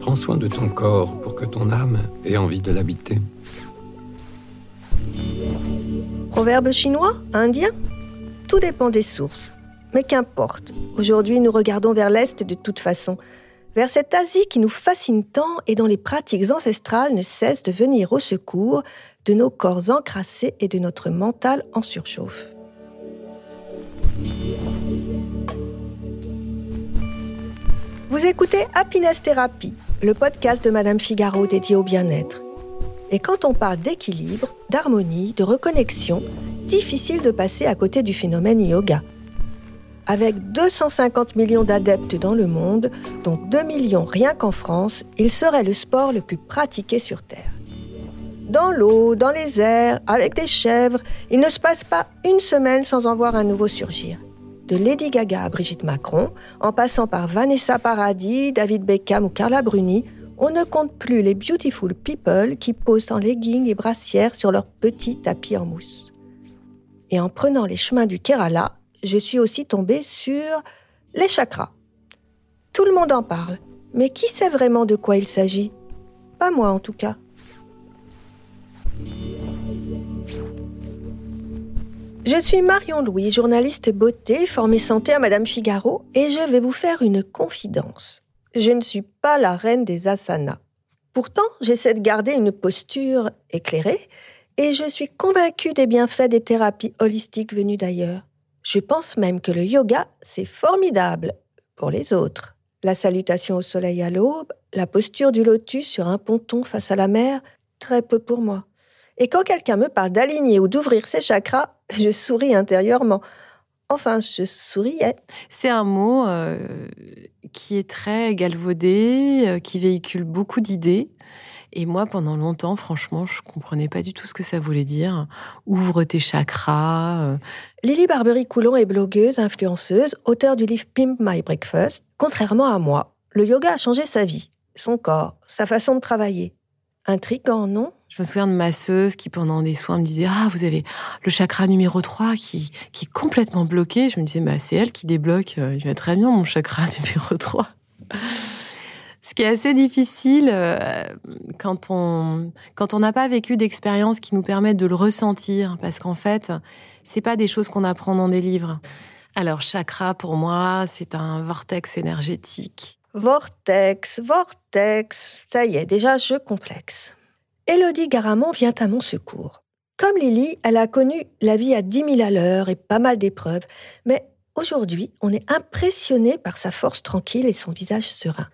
Prends soin de ton corps pour que ton âme ait envie de l'habiter. Proverbe chinois Indien Tout dépend des sources. Mais qu'importe. Aujourd'hui, nous regardons vers l'Est de toute façon. Vers cette Asie qui nous fascine tant et dont les pratiques ancestrales ne cessent de venir au secours de nos corps encrassés et de notre mental en surchauffe. Vous écoutez Happiness Therapy, le podcast de Madame Figaro dédié au bien-être. Et quand on parle d'équilibre, d'harmonie, de reconnexion, difficile de passer à côté du phénomène yoga. Avec 250 millions d'adeptes dans le monde, dont 2 millions rien qu'en France, il serait le sport le plus pratiqué sur Terre. Dans l'eau, dans les airs, avec des chèvres, il ne se passe pas une semaine sans en voir un nouveau surgir. De Lady Gaga à Brigitte Macron, en passant par Vanessa Paradis, David Beckham ou Carla Bruni, on ne compte plus les beautiful people qui posent en leggings et brassières sur leur petit tapis en mousse. Et en prenant les chemins du Kerala, je suis aussi tombée sur les chakras. Tout le monde en parle, mais qui sait vraiment de quoi il s'agit? Pas moi en tout cas. Je suis Marion Louis, journaliste beauté, formée santé à Madame Figaro, et je vais vous faire une confidence. Je ne suis pas la reine des asanas. Pourtant, j'essaie de garder une posture éclairée, et je suis convaincue des bienfaits des thérapies holistiques venues d'ailleurs. Je pense même que le yoga, c'est formidable pour les autres. La salutation au soleil à l'aube, la posture du lotus sur un ponton face à la mer, très peu pour moi. Et quand quelqu'un me parle d'aligner ou d'ouvrir ses chakras, je souris intérieurement. Enfin, je souriais. C'est un mot euh, qui est très galvaudé, euh, qui véhicule beaucoup d'idées. Et moi, pendant longtemps, franchement, je comprenais pas du tout ce que ça voulait dire. Ouvre tes chakras. Euh. Lily Barbery-Coulon est blogueuse, influenceuse, auteure du livre Pimp My Breakfast. Contrairement à moi, le yoga a changé sa vie, son corps, sa façon de travailler. Intriguant, non? Je me souviens de masseuse qui, pendant des soins, me disait Ah, vous avez le chakra numéro 3 qui, qui est complètement bloqué. Je me disais bah, C'est elle qui débloque. Euh, il va très bien, mon chakra numéro 3. Ce qui est assez difficile euh, quand on quand on n'a pas vécu d'expérience qui nous permettent de le ressentir, parce qu'en fait, c'est pas des choses qu'on apprend dans des livres. Alors chakra pour moi, c'est un vortex énergétique. Vortex, vortex, ça y est, déjà je complexe. Élodie Garamond vient à mon secours. Comme Lily, elle a connu la vie à 10 000 à l'heure et pas mal d'épreuves, mais aujourd'hui, on est impressionné par sa force tranquille et son visage serein.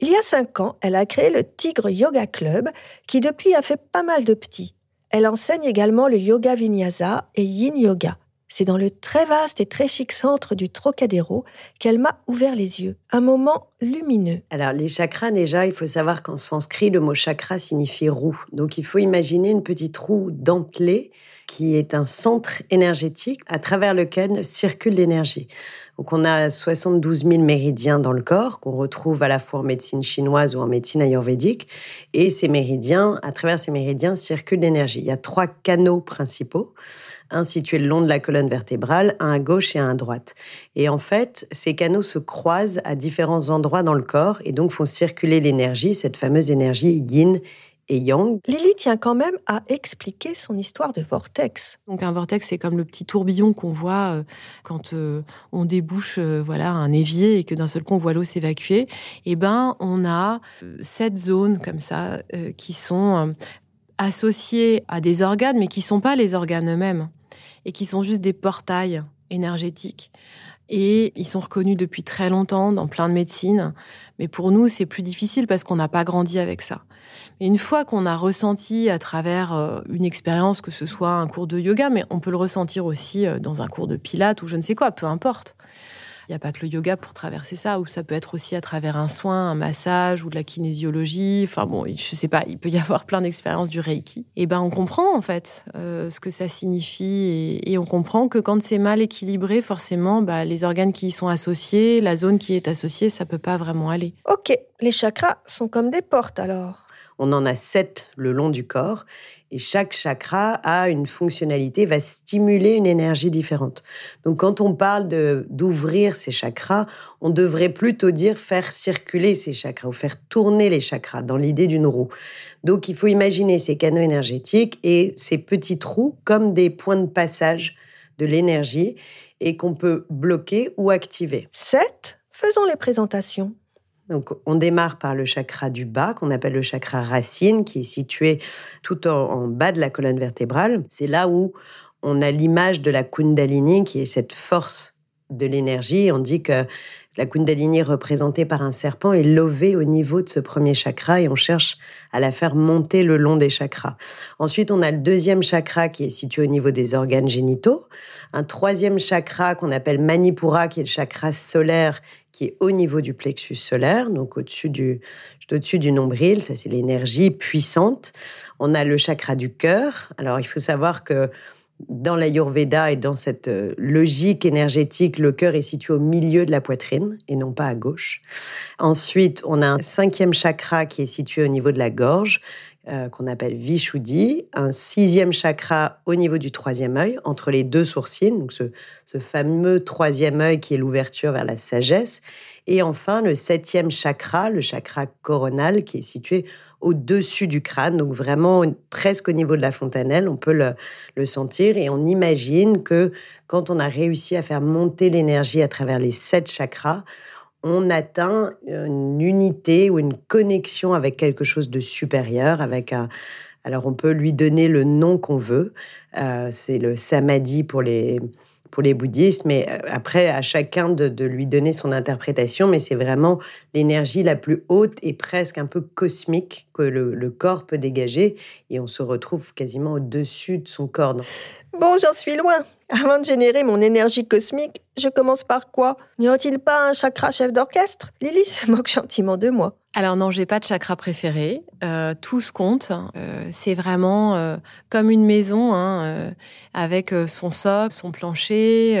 Il y a cinq ans, elle a créé le Tigre Yoga Club, qui depuis a fait pas mal de petits. Elle enseigne également le yoga vinyasa et yin yoga. C'est dans le très vaste et très chic centre du Trocadéro qu'elle m'a ouvert les yeux. Un moment lumineux. Alors, les chakras, déjà, il faut savoir qu'en sanskrit, le mot chakra signifie roue. Donc, il faut imaginer une petite roue dentelée qui est un centre énergétique à travers lequel circule l'énergie. Donc on a 72 000 méridiens dans le corps qu'on retrouve à la fois en médecine chinoise ou en médecine ayurvédique. Et ces méridiens, à travers ces méridiens, circule l'énergie. Il y a trois canaux principaux un situé le long de la colonne vertébrale, un à gauche et un à droite. Et en fait, ces canaux se croisent à différents endroits dans le corps et donc font circuler l'énergie, cette fameuse énergie yin et yang. Lily tient quand même à expliquer son histoire de vortex. Donc un vortex, c'est comme le petit tourbillon qu'on voit euh, quand euh, on débouche euh, voilà un évier et que d'un seul coup on voit l'eau s'évacuer. Eh ben, on a sept zones comme ça qui sont associés à des organes, mais qui sont pas les organes eux-mêmes, et qui sont juste des portails énergétiques. Et ils sont reconnus depuis très longtemps dans plein de médecines. Mais pour nous, c'est plus difficile parce qu'on n'a pas grandi avec ça. Mais une fois qu'on a ressenti à travers euh, une expérience, que ce soit un cours de yoga, mais on peut le ressentir aussi euh, dans un cours de pilates ou je ne sais quoi, peu importe. Il n'y a pas que le yoga pour traverser ça, ou ça peut être aussi à travers un soin, un massage ou de la kinésiologie. Enfin bon, je sais pas, il peut y avoir plein d'expériences du Reiki. Et ben on comprend en fait euh, ce que ça signifie et, on comprend que quand c'est mal équilibré, forcément, bah, les organes qui y sont associés, la zone qui est associée, ça peut pas vraiment aller. Ok, les chakras sont comme des portes alors. On en a sept le long du corps et chaque chakra a une fonctionnalité, va stimuler une énergie différente. Donc quand on parle d'ouvrir ces chakras, on devrait plutôt dire faire circuler ces chakras ou faire tourner les chakras dans l'idée d'une roue. Donc il faut imaginer ces canaux énergétiques et ces petits trous comme des points de passage de l'énergie et qu'on peut bloquer ou activer. Sept Faisons les présentations. Donc, on démarre par le chakra du bas, qu'on appelle le chakra racine, qui est situé tout en, bas de la colonne vertébrale. C'est là où on a l'image de la Kundalini, qui est cette force de l'énergie. On dit que la Kundalini représentée par un serpent est levée au niveau de ce premier chakra et on cherche à la faire monter le long des chakras. Ensuite, on a le deuxième chakra qui est situé au niveau des organes génitaux. Un troisième chakra qu'on appelle Manipura, qui est le chakra solaire qui est au niveau du plexus solaire, donc au-dessus du, au-dessus du nombril. Ça, c'est l'énergie puissante. On a le chakra du cœur. Alors, il faut savoir que dans l'Ayurveda et dans cette euh, logique énergétique, le cœur est situé au milieu de la poitrine et non pas à gauche. Ensuite, on a un cinquième chakra qui est situé au niveau de la gorge, euh, qu'on appelle Vishuddhi, un sixième chakra au niveau du troisième œil, entre les deux sourcils, donc ce, ce fameux troisième œil qui est l'ouverture vers la sagesse, et enfin le septième chakra, le chakra coronal, qui est situé au-dessus du crâne, donc vraiment presque au niveau de la fontanelle, on peut le, sentir. Et on imagine que quand on a réussi à faire monter l'énergie à travers les sept chakras, on atteint une unité ou une connexion avec quelque chose de supérieur, avec un... Alors on peut lui donner le nom qu'on veut, euh, c'est le samadhi pour les, pour les bouddhistes, mais euh, après, à chacun de, lui donner son interprétation, mais c'est vraiment l'énergie la plus haute et presque un peu cosmique que le, le, corps peut dégager, et on se retrouve quasiment au-dessus de son corps. Bon, j'en suis loin. Avant de générer mon énergie cosmique, je commence par quoi? N'y a-t-il pas un chakra chef d'orchestre? Lily se moque gentiment de moi. Alors non, j'ai pas de chakra préféré. Euh, tout se compte. Euh, c'est vraiment euh, comme une maison, hein, avec son socle, son plancher,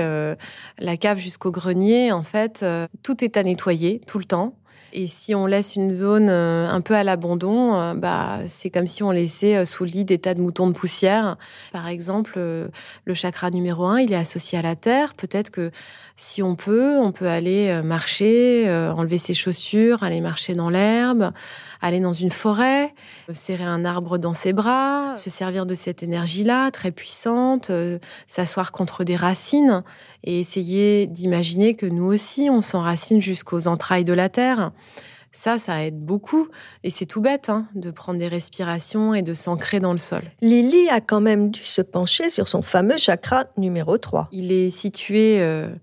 la cave jusqu'au grenier. En fait, tout est à nettoyer tout le temps. Et si on laisse une zone euh, un peu à l'abandon, euh, bah, c'est comme si on laissait euh, sous le lit des tas de moutons de poussière. Par exemple, le chakra numéro un, il est associé à la terre. Peut-être que si on peut, on peut aller marcher, enlever ses chaussures, aller marcher dans l'herbe, aller dans une forêt, serrer un arbre dans ses bras, se servir de cette énergie-là, très puissante, s'asseoir contre des racines et essayer d'imaginer que nous aussi, on s'enracine jusqu'aux entrailles de la terre. Ça, ça aide beaucoup. Et c'est tout bête hein, de prendre des respirations et de s'ancrer dans le sol. Lily a quand même dû se pencher sur son fameux chakra numéro 3. Il est situé euh,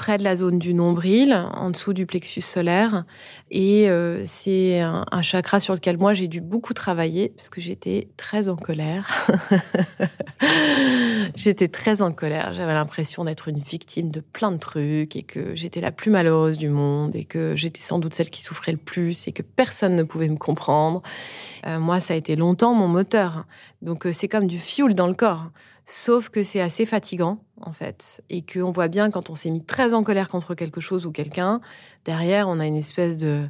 près de la zone du nombril, en dessous du plexus solaire. Et euh, c'est un, chakra sur lequel moi j'ai dû beaucoup travailler parce que j'étais très en colère. j'étais très en colère. J'avais l'impression d'être une victime de plein de trucs et que j'étais la plus malheureuse du monde et que j'étais sans doute celle qui souffrait le plus et que personne ne pouvait me comprendre. Euh, moi, ça a été longtemps mon moteur. Donc euh, c'est comme du fuel dans le corps. Sauf que c'est assez fatigant, en fait. Et qu'on voit bien quand on s'est mis très en colère contre quelque chose ou quelqu'un, derrière, on a une espèce de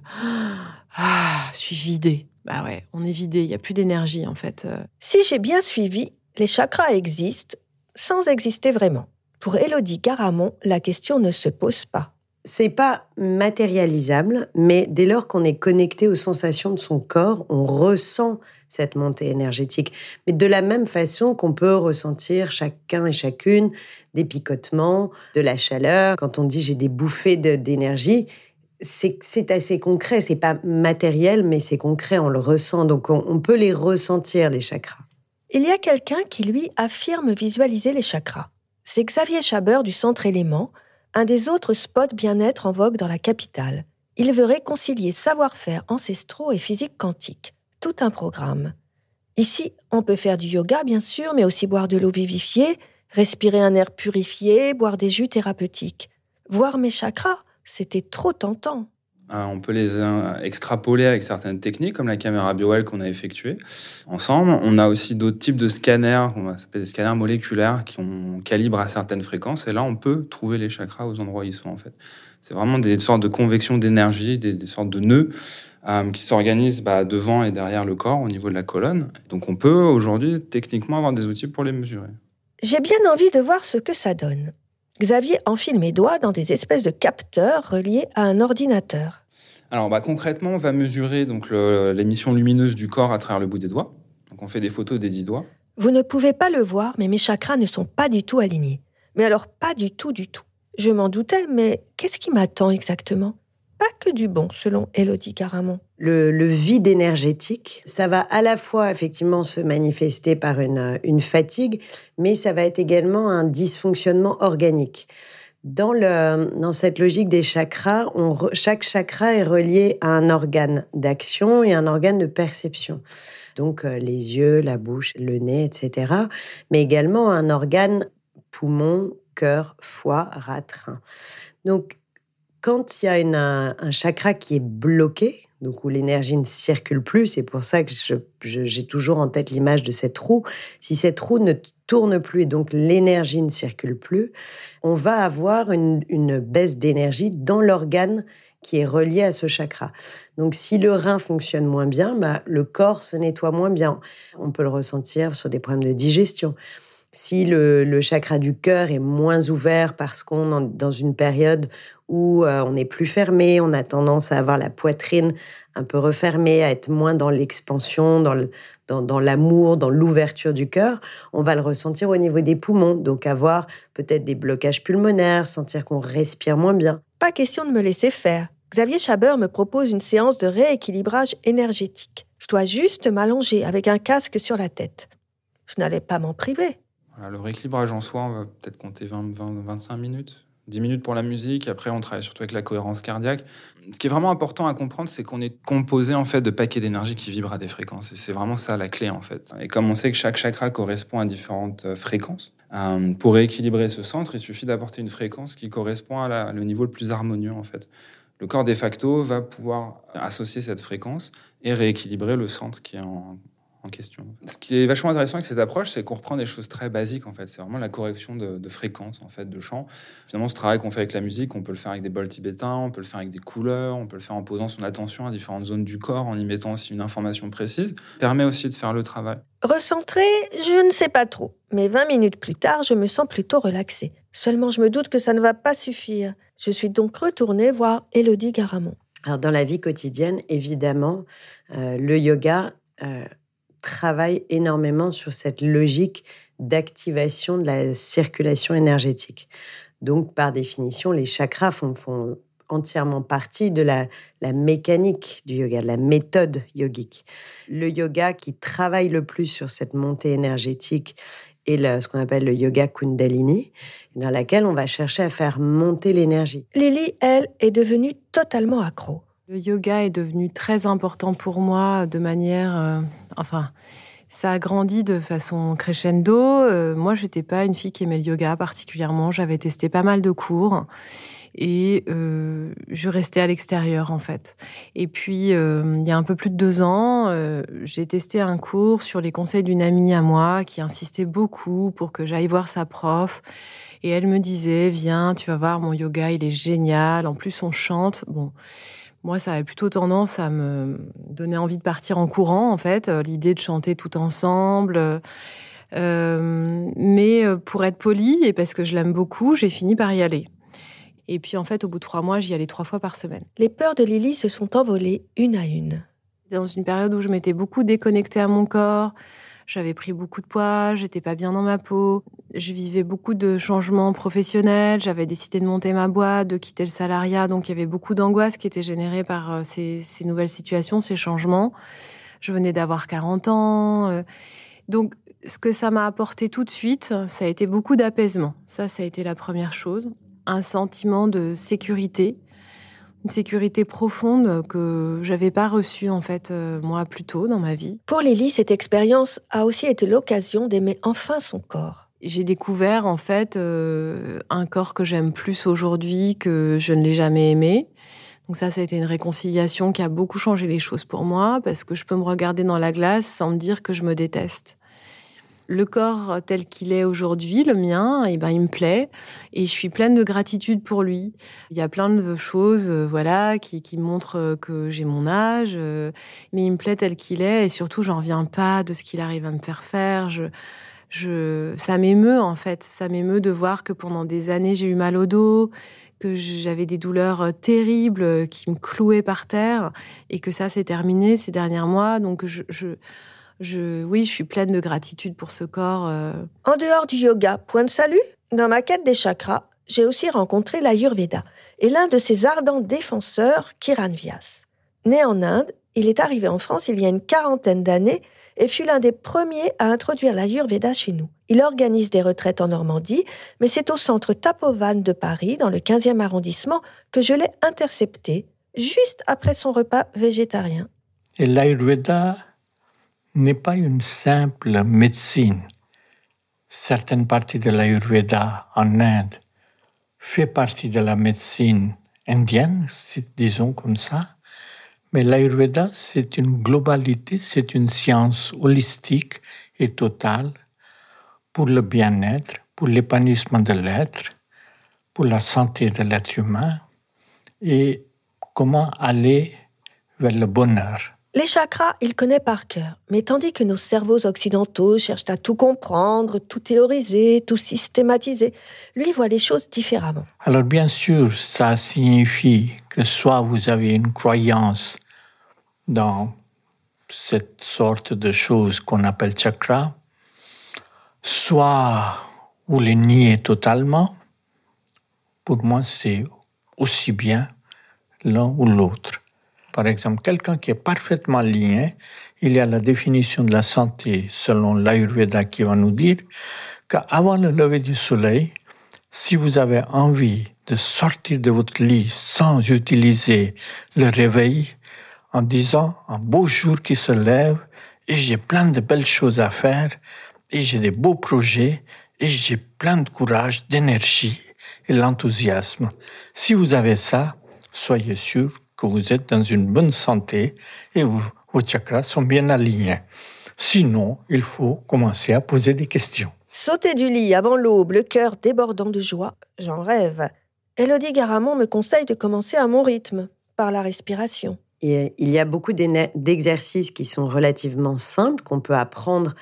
Ah, je suis vidé. Bah ouais, on est vidé, il n'y a plus d'énergie, en fait. Si j'ai bien suivi, les chakras existent sans exister vraiment. Pour Elodie Caramon, la question ne se pose pas. C'est pas matérialisable, mais dès lors qu'on est connecté aux sensations de son corps, on ressent cette montée énergétique. Mais de la même façon qu'on peut ressentir chacun et chacune des picotements, de la chaleur. Quand on dit j'ai des bouffées d'énergie, c'est assez concret. C'est pas matériel, mais c'est concret. On le ressent. Donc on, on peut les ressentir, les chakras. Il y a quelqu'un qui, lui, affirme visualiser les chakras. C'est Xavier Chabert du Centre Élément, un des autres spots bien-être en vogue dans la capitale. Il veut réconcilier savoir-faire ancestraux et physique quantique. Tout un programme. Ici, on peut faire du yoga, bien sûr, mais aussi boire de l'eau vivifiée, respirer un air purifié, boire des jus thérapeutiques. Voir mes chakras, c'était trop tentant. Euh, on peut les euh, extrapoler avec certaines techniques, comme la caméra BioWell qu'on a effectuée ensemble. On a aussi d'autres types de scanners, on s'appelle des scanners moléculaires, qui ont calibre à certaines fréquences. Et là, on peut trouver les chakras aux endroits où ils sont, en fait. C'est vraiment des sortes de convection d'énergie, des, sortes de nœuds euh, qui s'organisent bah, devant et derrière le corps, au niveau de la colonne. Donc, on peut aujourd'hui techniquement avoir des outils pour les mesurer. J'ai bien envie de voir ce que ça donne. Xavier enfile mes doigts dans des espèces de capteurs reliés à un ordinateur. Alors bah, concrètement, on va mesurer donc l'émission lumineuse du corps à travers le bout des doigts. Donc on fait des photos des dix doigts. Vous ne pouvez pas le voir, mais mes chakras ne sont pas du tout alignés. Mais alors pas du tout, du tout. Je m'en doutais, mais qu'est-ce qui m'attend exactement? Pas que du bon, selon Elodie Caramon. Le, vide énergétique, ça va à la fois effectivement se manifester par une, fatigue, mais ça va être également un dysfonctionnement organique. Dans, le, dans cette logique des chakras, chaque chakra est relié à un organe d'action et un organe de perception. Donc euh, les yeux, la bouche, le nez, etc. Mais également un organe poumon, cœur, foie, ratrin. Donc quand il y a un chakra qui est bloqué, donc où l'énergie ne circule plus. C'est pour ça que j'ai toujours en tête l'image de cette roue. Si cette roue ne tourne plus et donc l'énergie ne circule plus, on va avoir une, baisse d'énergie dans l'organe qui est relié à ce chakra. Donc si le rein fonctionne moins bien, bah, le corps se nettoie moins bien. On peut le ressentir sur des problèmes de digestion. Si le, le chakra du cœur est moins ouvert parce qu'on est dans une période où euh, on est plus fermé, on a tendance à avoir la poitrine un peu refermée, à être moins dans l'expansion, dans l'amour, dans l'ouverture du cœur, on va le ressentir au niveau des poumons, donc avoir peut-être des blocages pulmonaires, sentir qu'on respire moins bien. Pas question de me laisser faire. Xavier Chabert me propose une séance de rééquilibrage énergétique. Je dois juste m'allonger avec un casque sur la tête. Je n'allais pas m'en priver. le rééquilibrage en soi, on va peut-être compter 20, 20, 25 minutes. 10 minutes pour la musique, après on travaille surtout avec la cohérence cardiaque. Ce qui est vraiment important à comprendre, c'est qu'on est composé en fait de paquets d'énergie qui vibrent à des fréquences. Et c'est vraiment ça la clé en fait. Et comme on sait que chaque chakra correspond à différentes euh, fréquences, euh, pour rééquilibrer ce centre, il suffit d'apporter une fréquence qui correspond à le niveau le plus harmonieux en fait. Le corps de facto va pouvoir associer cette fréquence et rééquilibrer le centre qui est en, en question. Ce qui est vachement intéressant avec cette approche, c'est qu'on reprend des choses très basiques en fait. C'est vraiment la correction de, fréquence en fait, de chant. Finalement, ce travail qu'on fait avec la musique, on peut le faire avec des bols tibétains, on peut le faire avec des couleurs, on peut le faire en posant son attention à différentes zones du corps, en y mettant aussi une information précise. Permet aussi de faire le travail. Recentrer, je ne sais pas trop. Mais 20 minutes plus tard, je me sens plutôt relaxée. Seulement, je me doute que ça ne va pas suffire. Je suis donc retournée voir Elodie Garamond. Alors, dans la vie quotidienne, évidemment, euh, le yoga euh, travaille énormément sur cette logique d'activation de la circulation énergétique. Donc, par définition, les chakras font, entièrement partie de la, mécanique du yoga, de la méthode yogique. Le yoga qui travaille le plus sur cette montée énergétique est ce qu'on appelle le yoga kundalini, dans laquelle on va chercher à faire monter l'énergie. Lily, elle, est devenue totalement accro. Le yoga est devenu très important pour moi de manière, euh, enfin, ça a grandi de façon crescendo. Euh, moi, j'étais pas une fille qui aimait le yoga particulièrement. J'avais testé pas mal de cours et euh, je restais à l'extérieur en fait. Et puis, il y a un peu plus de deux ans, j'ai testé un cours sur les conseils d'une amie à moi qui insistait beaucoup pour que j'aille voir sa prof. Et elle me disait, viens, tu vas voir, mon yoga, il est génial. En plus, on chante. Bon. Moi, ça avait plutôt tendance à me donner envie de partir en courant, en fait, euh, l'idée de chanter tout ensemble. Euh, mais euh, pour être poli et parce que je l'aime beaucoup, j'ai fini par y aller. Et puis en fait, au bout de trois mois, j'y allais trois fois par semaine. Les peurs de Lily se sont envolées une à une. Dans une période où je m'étais beaucoup déconnectée à mon corps, j'avais pris beaucoup de poids, j'étais pas bien dans ma peau. Je vivais beaucoup de changements professionnels. J'avais décidé de monter ma boîte, de quitter le salariat. Donc, il y avait beaucoup d'angoisse qui était générée par euh, ces, nouvelles situations, ces changements. Je venais d'avoir 40 ans. Euh. Donc, Ce que ça m'a apporté tout de suite, ça a été beaucoup d'apaisement. Ça, ça a été la première chose. Un sentiment de sécurité, une sécurité profonde que j'avais pas reçue en fait euh, moi plus tôt dans ma vie. Pour Lily, cette expérience a aussi été l'occasion d'aimer enfin son corps. J'ai découvert en fait euh, un corps que j'aime plus aujourd'hui que je ne l'ai jamais aimé. Donc ça, ça a été une réconciliation qui a beaucoup changé les choses pour moi parce que je peux me regarder dans la glace sans me dire que je me déteste le corps tel qu'il est aujourd'hui, le mien, et eh ben il me plaît et je suis pleine de gratitude pour lui. Il y a plein de choses, euh, voilà, qui, montrent euh, que j'ai mon âge, euh, mais il me plaît tel qu'il est et surtout j'en reviens pas de ce qu'il arrive à me faire faire. Je, je, ça m'émeut en fait, ça m'émeut de voir que pendant des années j'ai eu mal au dos, que j'avais des douleurs terribles qui me clouaient par terre et que ça s'est terminé ces derniers mois. Donc je, je oui, je suis pleine de gratitude pour ce corps. Euh. En dehors du yoga, point de salut Dans ma quête des chakras, j'ai aussi rencontré l'Ayurveda et l'un de ses ardents défenseurs, Kiran Vyas. Né en Inde, il est arrivé en France il y a une quarantaine d'années et fut l'un des premiers à introduire l'Ayurveda chez nous. Il organise des retraites en Normandie, mais c'est au centre Tapovan de Paris, dans le 15e arrondissement, que je l'ai intercepté juste après son repas végétarien. Et l'Ayurveda n'est pas une simple médecine. Certaines parties de l'Ayurveda en Inde fait partie de la médecine indienne, disons comme ça. Mais l'Ayurveda, c'est une globalité, c'est une science holistique et totale pour le bien-être, pour l'épanouissement de l'être, pour la santé de l'être humain et comment aller vers le bonheur. Les chakras, il connaît par cœur, mais tandis que nos cerveaux occidentaux cherchent à tout comprendre, tout théoriser, tout systématiser, lui voit les choses différemment. Alors bien sûr, ça signifie que soit vous avez une croyance dans cette sorte de choses qu'on appelle chakra, soit vous les niez totalement. Pour moi, c'est aussi bien l'un ou l'autre. Par exemple, quelqu'un qui est parfaitement lié, il y a la définition de la santé selon l'Ayurveda qui va nous dire qu'avant le lever du soleil, si vous avez envie de sortir de votre lit sans utiliser le réveil, en disant un beau jour qui se lève et j'ai plein de belles choses à faire et j'ai des beaux projets et j'ai plein de courage, d'énergie et l'enthousiasme. Si vous avez ça, soyez sûr que vous êtes dans une bonne santé et vos chakras sont bien alignés. Sinon, il faut commencer à poser des questions. Sauter du lit avant l'aube, le cœur débordant de joie, j'en rêve. Elodie Garamond me conseille de commencer à mon rythme, par la respiration. il y a beaucoup d'exercices qui sont relativement simples, qu'on peut apprendre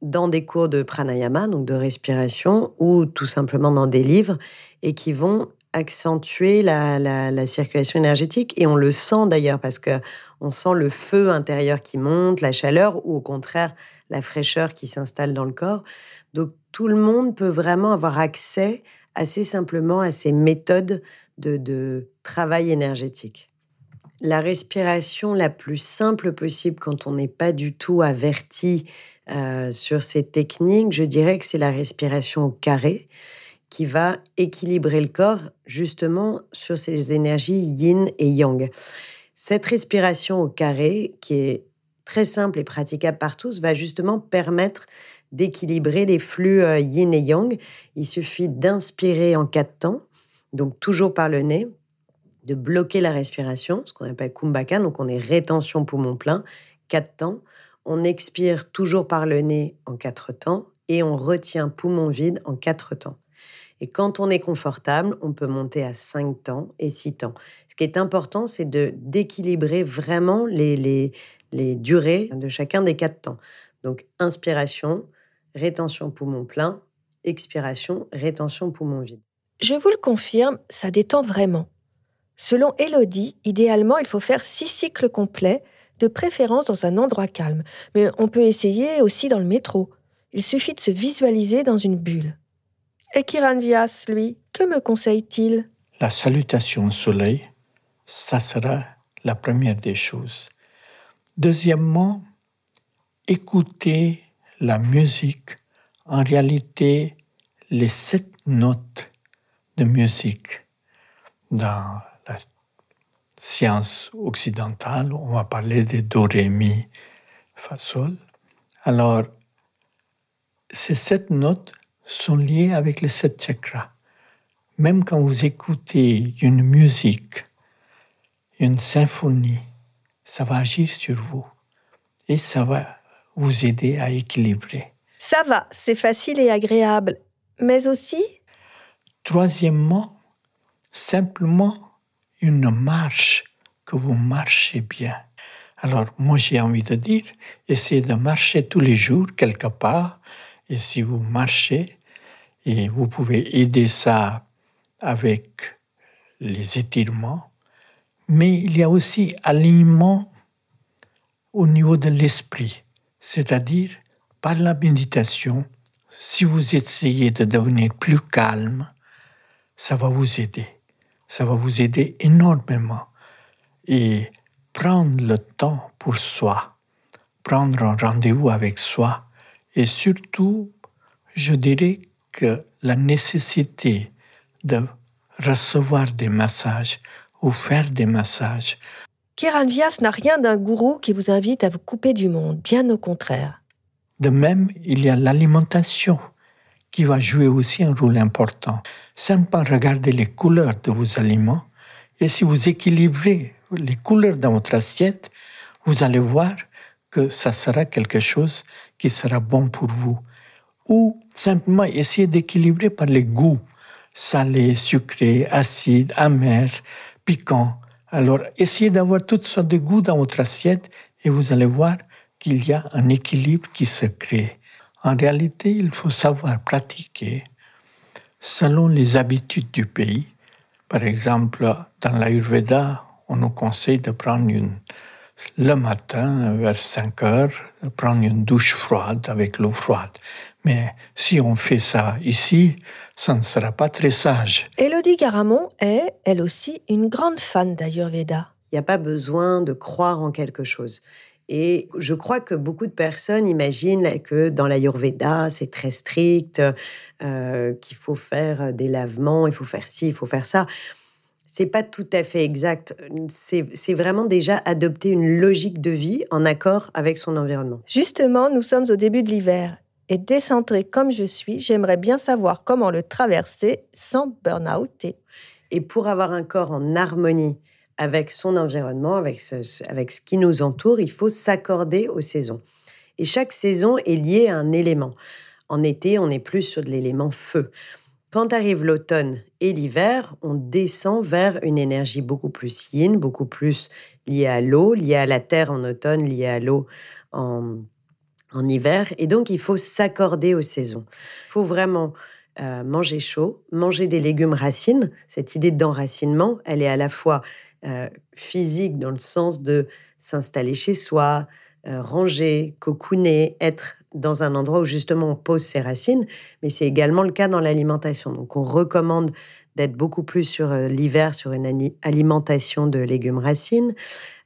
dans des cours de pranayama, donc de respiration, ou tout simplement dans des livres, et qui vont accentuer la, circulation énergétique et on le sent d'ailleurs parce que on sent le feu intérieur qui monte, la chaleur ou au contraire la fraîcheur qui s'installe dans le corps. Donc tout le monde peut vraiment avoir accès assez simplement à ces méthodes de, travail énergétique. La respiration la plus simple possible quand on n'est pas du tout averti euh, sur ces techniques, je dirais que c'est la respiration au carré qui va équilibrer le corps justement sur ces énergies yin et yang. Cette respiration au carré, qui est très simple et praticable par tous, va justement permettre d'équilibrer les flux euh, yin et yang. Il suffit d'inspirer en quatre temps, donc toujours par le nez, de bloquer la respiration, ce qu'on appelle kumbhaka, donc on est rétention poumon plein, quatre temps. On expire toujours par le nez en quatre temps et on retient poumon vide en quatre temps. Et quand on est confortable, on peut monter à 5 temps et 6 temps. Ce qui est important, c'est d'équilibrer vraiment les, les, les durées de chacun des quatre temps. Donc, inspiration, rétention poumon plein, expiration, rétention poumon vide. Je vous le confirme, ça détend vraiment. Selon Elodie, idéalement, il faut faire six cycles complets, de préférence dans un endroit calme. Mais on peut essayer aussi dans le métro. Il suffit de se visualiser dans une bulle. Et Kiran Vyas, lui, que me conseille-t-il? La salutation au soleil, ça sera la première des choses. Deuxièmement, écouter la musique, en réalité, les sept notes de musique dans la science occidentale, on va parler de do, ré, mi, fa, sol. Alors, ces sept notes sont liées avec les sept chakras. Même quand vous écoutez une musique, une symphonie, ça va agir sur vous et ça va vous aider à équilibrer. Ça va, c'est facile et agréable. Mais aussi Troisièmement, simplement une marche, que vous marchez bien. Alors, moi, j'ai envie de dire, essayez de marcher tous les jours quelque part. Et si vous marchez, et vous pouvez aider ça avec les étirements, mais il y a aussi alignement au niveau de l'esprit, c'est-à-dire par la méditation, si vous essayez de devenir plus calme, ça va vous aider. Ça va vous aider énormément. Et prendre le temps pour soi, prendre un rendez-vous avec soi, et surtout, je dirais que la nécessité de recevoir des massages ou faire des massages. Kiran Vyas n'a rien d'un gourou qui vous invite à vous couper du monde, bien au contraire. De même, il y a l'alimentation qui va jouer aussi un rôle important. Simplement regarder les couleurs de vos aliments et si vous équilibrez les couleurs dans votre assiette, vous allez voir que ça sera quelque chose qui sera bon pour vous. Ou simplement essayer d'équilibrer par les goûts, salé, sucré, acide, amer, piquant. Alors essayez d'avoir toutes sortes de goûts dans votre assiette et vous allez voir qu'il y a un équilibre qui se crée. En réalité, il faut savoir pratiquer selon les habitudes du pays. Par exemple, dans l'Ayurveda, on nous conseille de prendre une, le matin, vers 5 heures, prendre une douche froide avec l'eau froide. Mais si on fait ça ici, ça ne sera pas très sage. Elodie Garamond est, elle aussi, une grande fan d'Ayurveda. Il n'y a pas besoin de croire en quelque chose. Et je crois que beaucoup de personnes imaginent que dans l'Ayurveda, c'est très strict, euh, qu'il faut faire des lavements, il faut faire ci, il faut faire ça. C'est pas tout à fait exact. C'est vraiment déjà adopter une logique de vie en accord avec son environnement. Justement, nous sommes au début de l'hiver. Et décentré comme je suis, j'aimerais bien savoir comment le traverser sans burn-outer. Et pour avoir un corps en harmonie avec son environnement, avec ce, avec ce qui nous entoure, il faut s'accorder aux saisons. Et chaque saison est liée à un élément. En été, on est plus sur de l'élément feu. Quand arrive l'automne et l'hiver, on descend vers une énergie beaucoup plus yin, beaucoup plus liée à l'eau, liée à la terre en automne, liée à l'eau en, hiver. Et donc, il faut s'accorder aux saisons. Il faut vraiment euh, manger chaud, manger des légumes racines. Cette idée d'enracinement, elle est à la fois euh, physique dans le sens de s'installer chez soi, euh, ranger, cocooner, être dans un endroit où justement on pose ses racines, mais c'est également le cas dans l'alimentation. Donc on recommande d'être beaucoup plus sur euh, l'hiver sur une alimentation de légumes racines.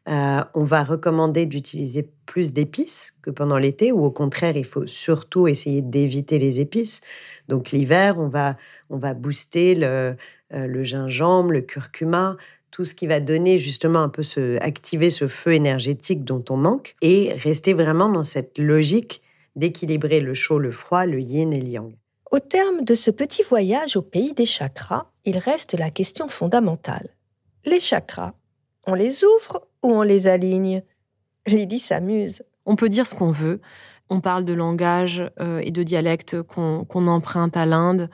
on va recommander d'utiliser plus d'épices que pendant l'été, ou au contraire, il faut surtout essayer d'éviter les épices. Donc l'hiver, on va, on va booster le, le gingembre, le curcuma, tout ce qui va donner justement un peu ce, activer ce feu énergétique dont on manque et rester vraiment dans cette logique d'équilibrer le chaud, le froid, le yin et le yang. Au terme de ce petit voyage au pays des chakras, il reste la question fondamentale. Les chakras, on les ouvre ou on les aligne? Lydie s'amuse. On peut dire ce qu'on veut. On parle de langage euh, et de dialecte qu'on emprunte à l'Inde.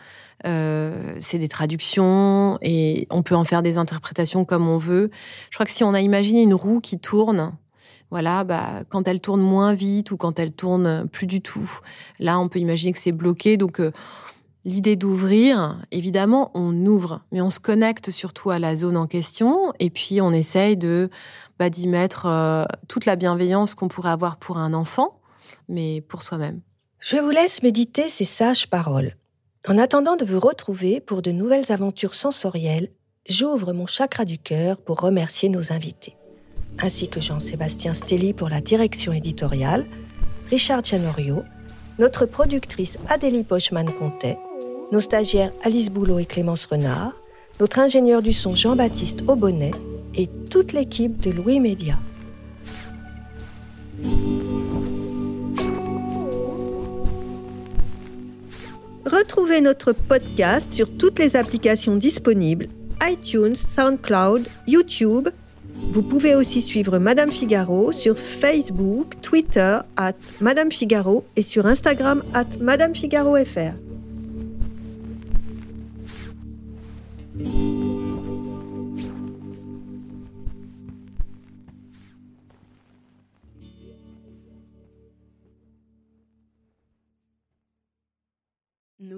Euh, c'est des traductions et on peut en faire des interprétations comme on veut. Je crois que si on a imaginé une roue qui tourne, voilà, bah, quand elle tourne moins vite ou quand elle tourne plus du tout, là, on peut imaginer que c'est bloqué. Donc, euh, l'idée d'ouvrir, évidemment, on ouvre, mais on se connecte surtout à la zone en question et puis on essaye de bah, d'y mettre toute la bienveillance qu'on pourrait avoir pour un enfant mais pour soi-même. Je vous laisse méditer ces sages paroles. En attendant de vous retrouver pour de nouvelles aventures sensorielles, j'ouvre mon chakra du cœur pour remercier nos invités, ainsi que Jean-Sébastien Stelly pour la direction éditoriale, Richard Gianorio, notre productrice Adélie Pochman-Pontet, nos stagiaires Alice Boulot et Clémence Renard, notre ingénieur du son Jean-Baptiste Aubonnet et toute l'équipe de Louis Média. Retrouvez notre podcast sur toutes les applications disponibles iTunes, SoundCloud, YouTube. Vous pouvez aussi suivre Madame Figaro sur Facebook, Twitter, at Madame Figaro et sur Instagram, at Madame Figaro FR.